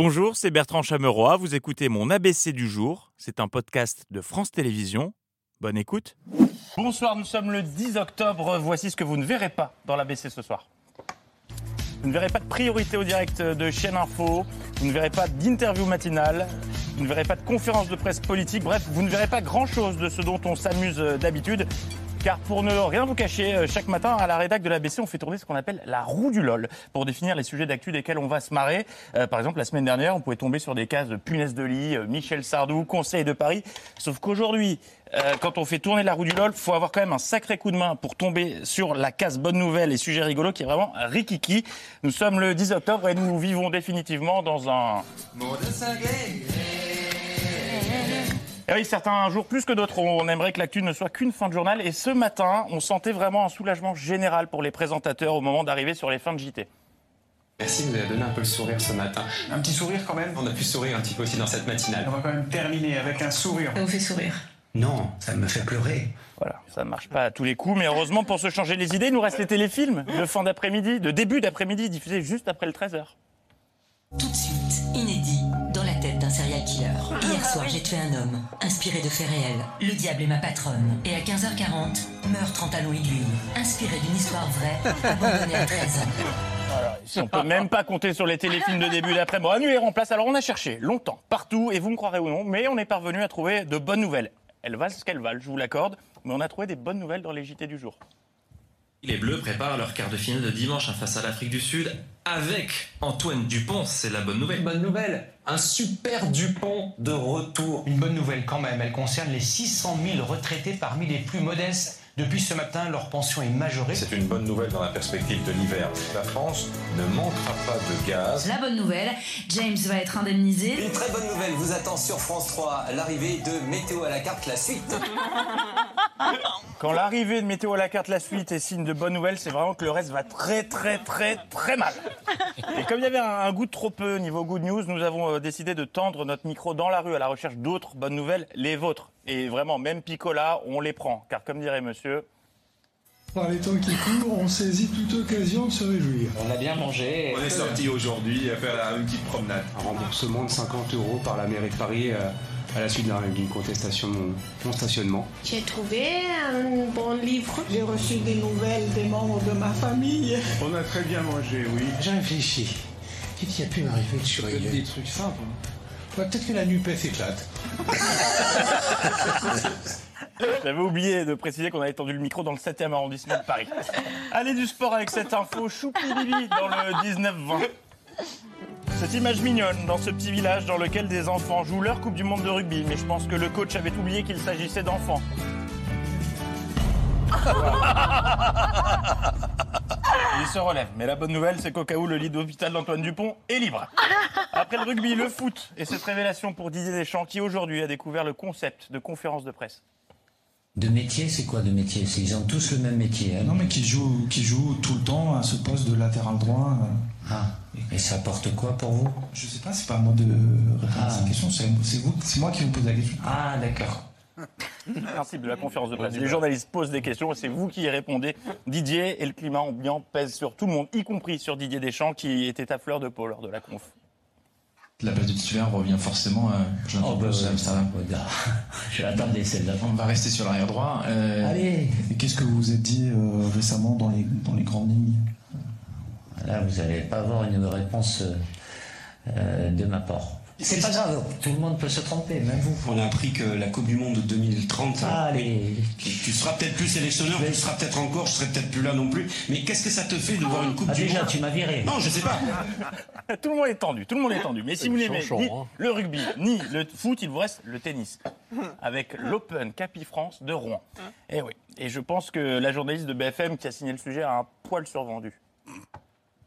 Bonjour, c'est Bertrand Chameroy. Vous écoutez mon ABC du jour. C'est un podcast de France Télévisions. Bonne écoute. Bonsoir, nous sommes le 10 octobre. Voici ce que vous ne verrez pas dans l'ABC ce soir. Vous ne verrez pas de priorité au direct de chaîne info. Vous ne verrez pas d'interview matinale. Vous ne verrez pas de conférence de presse politique. Bref, vous ne verrez pas grand-chose de ce dont on s'amuse d'habitude. Car pour ne rien vous cacher, euh, chaque matin à la rédac de l'ABC, on fait tourner ce qu'on appelle la roue du LOL pour définir les sujets d'actu desquels on va se marrer. Euh, par exemple, la semaine dernière, on pouvait tomber sur des cases de punaise de lit, euh, Michel Sardou, Conseil de Paris. Sauf qu'aujourd'hui, quand on fait tourner la roue du LOL, faut avoir quand même un sacré coup de main pour tomber sur la case bonne nouvelle et sujet rigolo qui est vraiment rikiki. Nous sommes le 10 octobre et nous vivons définitivement dans un... Et oui, certains jours plus que d'autres, on aimerait que l'actu ne soit qu'une fin de journal. Et ce matin, on sentait vraiment un soulagement général pour les présentateurs au moment d'arriver sur les fins de JT. Merci de nous avez donné un peu le sourire ce matin. Un petit sourire quand même? On a pu sourire un petit peu aussi dans cette matinale. On va quand même terminer avec un sourire. Ça vous fait sourire? Non, ça me fait pleurer. Voilà, ça ne marche pas à tous les coups, mais heureusement pour se changer les idées, il nous reste les téléfilms de fin d'après-midi, de début d'après-midi, diffusés juste après le 13h. Tout de suite, soir, j'ai tué un homme, inspiré de faits réels. Le diable est ma patronne. Et à 15h40, meurtre en talons aiguilles, inspiré d'une histoire vraie, abandonnée à 13 ans. On peut même pas compter sur les téléfilms de début d'après. Bon, annuaire en place. Alors, on a cherché longtemps, partout, et vous me croirez ou non, mais on est parvenu à trouver de bonnes nouvelles. Elles valent ce qu'elles valent, je vous l'accorde, mais on a trouvé des bonnes nouvelles dans les JT du jour. Les Bleus préparent leur quart de finale de dimanche hein, face à l'Afrique du Sud avec Antoine Dupont, c'est la bonne nouvelle. Bonne nouvelle, un super Dupont de retour. Une bonne nouvelle quand même, elle concerne les 600 000 retraités parmi les plus modestes. Depuis ce matin, leur pension est majorée. C'est une bonne nouvelle dans la perspective de l'hiver. La France ne manquera pas de gaz. La bonne nouvelle, James va être indemnisé. Une très bonne nouvelle vous attend sur France 3, l'arrivée de Météo à la carte, la suite. Quand l'arrivée de Météo à la carte, la suite est signe de bonnes nouvelles, c'est vraiment que le reste va très très très très mal. Et comme il y avait un, un goût de trop peu niveau good news, nous avons euh, décidé de tendre notre micro dans la rue à la recherche d'autres bonnes nouvelles, les vôtres. Et vraiment, même Picola, on les prend. Car comme dirait monsieur, Par les temps qui courent, on saisit toute occasion de se réjouir. On a bien mangé. On est sorti aujourd'hui à faire une petite promenade. Un remboursement de 50 euros par la mairie de Paris euh, à la suite d'un- d'une contestation de mon, mon stationnement. J'ai trouvé un bon livre. J'ai reçu des nouvelles des membres de ma famille. On a très bien mangé, oui. J'ai réfléchi. Qu'est-ce qui a pu m'arriver de curieux Des trucs simples. Ouais, Peut-être que la NUPES éclate. J'avais oublié de préciser qu'on avait tendu le micro dans le 7e arrondissement de Paris. Allez du sport avec cette info choupi Bibi dans le 19-20. Cette image mignonne dans ce petit village dans lequel des enfants jouent leur Coupe du Monde de rugby, mais je pense que le coach avait oublié qu'il s'agissait d'enfants. Il se relève, mais la bonne nouvelle, c'est qu'au cas où le lit d'hôpital d'Antoine Dupont est libre. Après le rugby, le foot et cette révélation pour Didier Deschamps qui aujourd'hui a découvert le concept de conférence de presse. De métier, c'est quoi de métier? C'est- Ils ont tous le même métier. hein? Non, mais qui joue, qui joue tout le temps à ce poste de latéral droit. euh, Ah, et ça apporte quoi pour vous? Je sais pas, c'est pas à moi de répondre à Ah. cette question, c'est vous, c'est moi qui vous pose la question. Ah, d'accord. principe de la conférence de presse. Les journalistes posent des questions et c'est vous qui y répondez. Didier et le climat ambiant pèsent sur tout le monde, y compris sur Didier Deschamps qui était à fleur de peau lors de la conf. La place de titulaire revient forcément à Jonathan Oh, bah, à ouais. Je l'attendais celle-là. On va rester sur l'arrière droit. Euh, Allez Et qu'est-ce que vous vous êtes dit euh, récemment dans les, dans les grandes lignes? Là, vous n'allez pas avoir une réponse euh, euh, de ma part. C'est pas grave, tout le monde peut se tromper, même vous. On a appris que la Coupe du Monde de 2030, Allez, tu, tu seras peut-être plus sélectionneur, tu seras peut-être encore, je serai peut-être plus là non plus. Mais qu'est-ce que ça te fait de voir une Coupe ah, du déjà, Monde tu m'as viré. Non, je sais pas. Tout le monde est tendu, tout le monde est tendu. Mais si vous n'aimez ni le rugby ni le foot, il vous reste le tennis. Avec l'Open Capi France de Rouen. Et oui. Et je pense que la journaliste de BFM qui a signé le sujet a un poil survendu.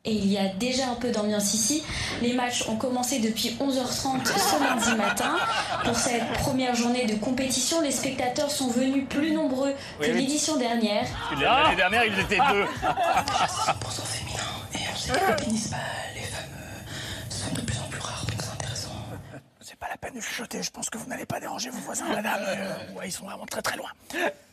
Et il y a déjà un peu d'ambiance ici. Les matchs ont commencé depuis 11h30 ce lundi matin. Pour cette première journée de compétition, les spectateurs sont venus plus nombreux que Oui, oui. l'édition dernière. L'année dernière, ils étaient deux. 100% féminin. Et on sait que le tennis, bah, les femmes sont de plus en plus rares, donc c'est intéressant. C'est pas la peine de chuchoter, je pense que vous n'allez pas déranger vos voisins, madame. Euh, ouais, ils sont vraiment très très loin.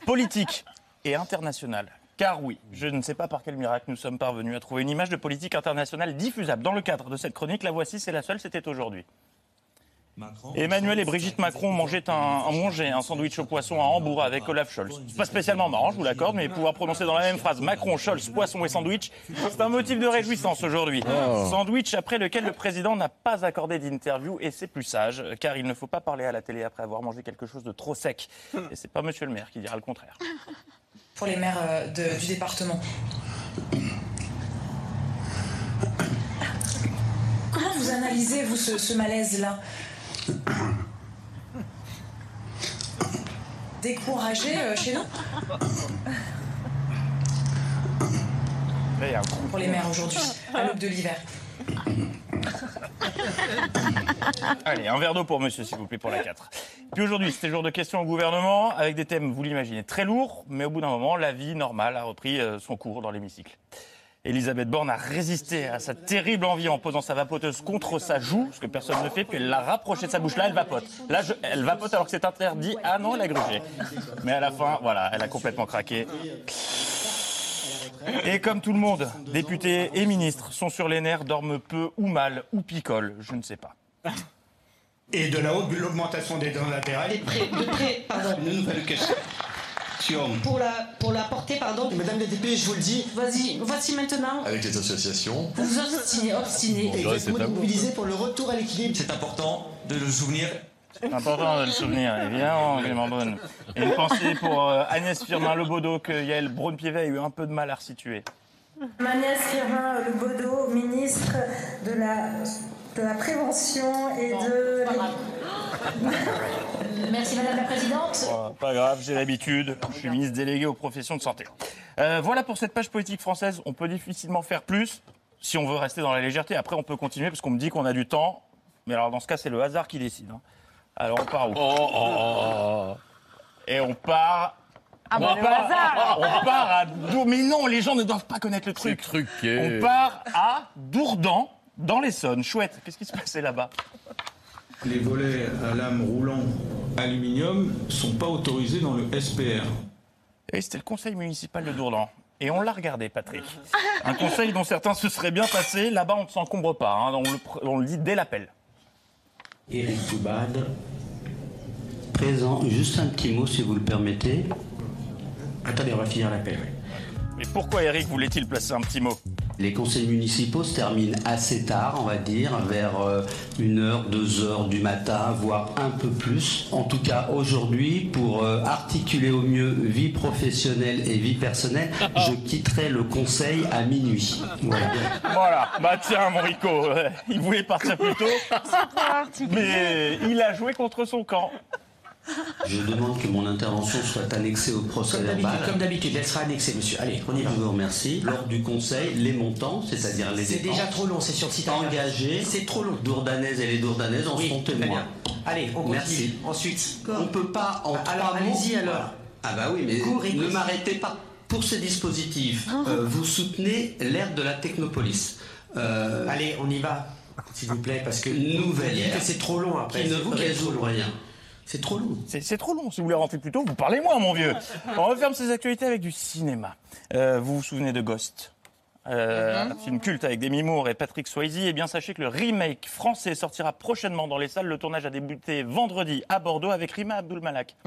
Politique et internationale. Car oui, je ne sais pas par quel miracle nous sommes parvenus à trouver une image de politique internationale diffusable. Dans le cadre de cette chronique, la voici, c'est la seule, c'était aujourd'hui. Emmanuel et Brigitte Macron mangeaient un, mangeaient un sandwich au poisson à Hambourg avec Olaf Scholz. C'est pas spécialement marrant, je vous l'accorde, mais pouvoir prononcer dans la même phrase Macron, Scholz, poisson et sandwich, c'est un motif de réjouissance aujourd'hui. Oh. Sandwich après lequel le président n'a pas accordé d'interview et c'est plus sage, car il ne faut pas parler à la télé après avoir mangé quelque chose de trop sec. Et c'est pas monsieur le maire qui dira le contraire. Pour les maires euh, du département. Comment vous analysez, vous, ce, malaise-là? Découragé euh, chez nous? Pour les maires aujourd'hui, à l'aube de l'hiver. Allez, un verre d'eau pour monsieur, s'il vous plaît, pour la 4. Puis aujourd'hui, c'était jour de questions au gouvernement, avec des thèmes, vous l'imaginez, très lourds, mais au bout d'un moment, la vie normale a repris euh, son cours dans l'hémicycle. Elisabeth Borne a résisté à sa terrible envie en posant sa vapoteuse contre sa joue, ce que personne ne fait, puis elle l'a rapprochée de sa bouche. Là, elle vapote. Là, elle vapote alors que c'est interdit. Ah non, elle a grugé. Mais à la fin, voilà, elle a complètement craqué. Et comme tout le monde, députés et ministres sont sur les nerfs, dorment peu ou mal ou picolent, je ne sais pas. Et de la haute, l'augmentation des dents latérales. De près, de près, pardon. Une nouvelle question. Pour la, pour la porter, pardon. Madame la députée, je vous le dis. Vas-y, voici maintenant. Avec les associations. Vous vous obstinez, obstinez. Et exactement de mobiliser pour le retour à l'équilibre. C'est important de le souvenir. C'est important de le souvenir, évidemment, Clément Bonne. Et une pensée pour euh, Agnès Firmin-Lebaudot que Yael Braun-Pivet a eu un peu de mal à resituer? Agnès Firmin-Lebaudot, ministre de la, de la Prévention et de... Merci Madame la Présidente. Oh, pas grave, j'ai l'habitude. Je suis ministre délégué aux professions de santé. Euh, voilà pour cette page politique française. On peut difficilement faire plus si on veut rester dans la légèreté. Après, on peut continuer parce qu'on me dit qu'on a du temps. Mais alors, dans ce cas, c'est le hasard qui décide. hein. Alors, on part où? Et on part. Ah on, bah, part hasard. on part à Dour- Mais non, les gens ne doivent pas connaître le truc. On part à Dourdan, dans l'Essonne. Chouette. Qu'est-ce qui se passait là-bas Les volets à lame roulant aluminium sont pas autorisés dans le SPR. Et c'était le conseil municipal de Dourdan. Et on l'a regardé, Patrick. Un conseil dont certains se seraient bien passés. Là-bas, on ne s'encombre pas. hein. On, le, pr- on le dit dès l'appel. Éric Toubad, présent. Juste un petit mot, si vous le permettez. Attendez, on va finir l'appel. Mais pourquoi Eric voulait-il placer un petit mot? Les conseils municipaux se terminent assez tard, on va dire, vers euh, une heure, deux heures du matin, voire un peu plus. En tout cas, aujourd'hui, pour euh, articuler au mieux vie professionnelle et vie personnelle, je quitterai le conseil à minuit. Voilà. Voilà. Bah tiens, mon Rico, euh, il voulait partir plus tôt. Mais il a joué contre son camp. Je demande que mon intervention soit annexée au procès Comme verbal. d'habitude, comme d'habitude, elle sera annexée, monsieur. Allez, on y va. Je vous remercie. Lors du conseil, les montants, c'est-à-dire les C'est dépenses déjà trop long, c'est sur le site internet. engagés, C'est trop long. Dourdanaises et les Dourdanaises en Oui, sont témoins. bien. Allez, on continue. Merci. Ensuite. On ne peut pas en Alors, trois mots- allez-y, alors. Ah bah oui, mais ne m'arrêtez pas. Pour ces dispositifs, euh, vous soutenez l'ère de la technopolis. Euh, Allez, on y va. S'il vous plaît, parce que Nouvelle ère. que c'est trop long après. Qui ne C'est vous résout long. rien. C'est trop long. C'est c'est trop long. Si vous voulez rentrer plus tôt, vous parlez moins, mon vieux. On referme ces actualités avec du cinéma. Euh, vous vous souvenez de Ghost? Euh, Un film culte avec Demi Moore et Patrick Swayze. Eh bien, sachez que le remake français sortira prochainement dans les salles. Le tournage a débuté vendredi à Bordeaux avec Rima Abdul Malak.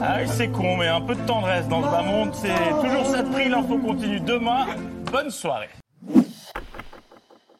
Ah oui, c'est con, mais un peu de tendresse dans ce bas monde, c'est toujours ça de prix. L'info continue demain. Bonne soirée.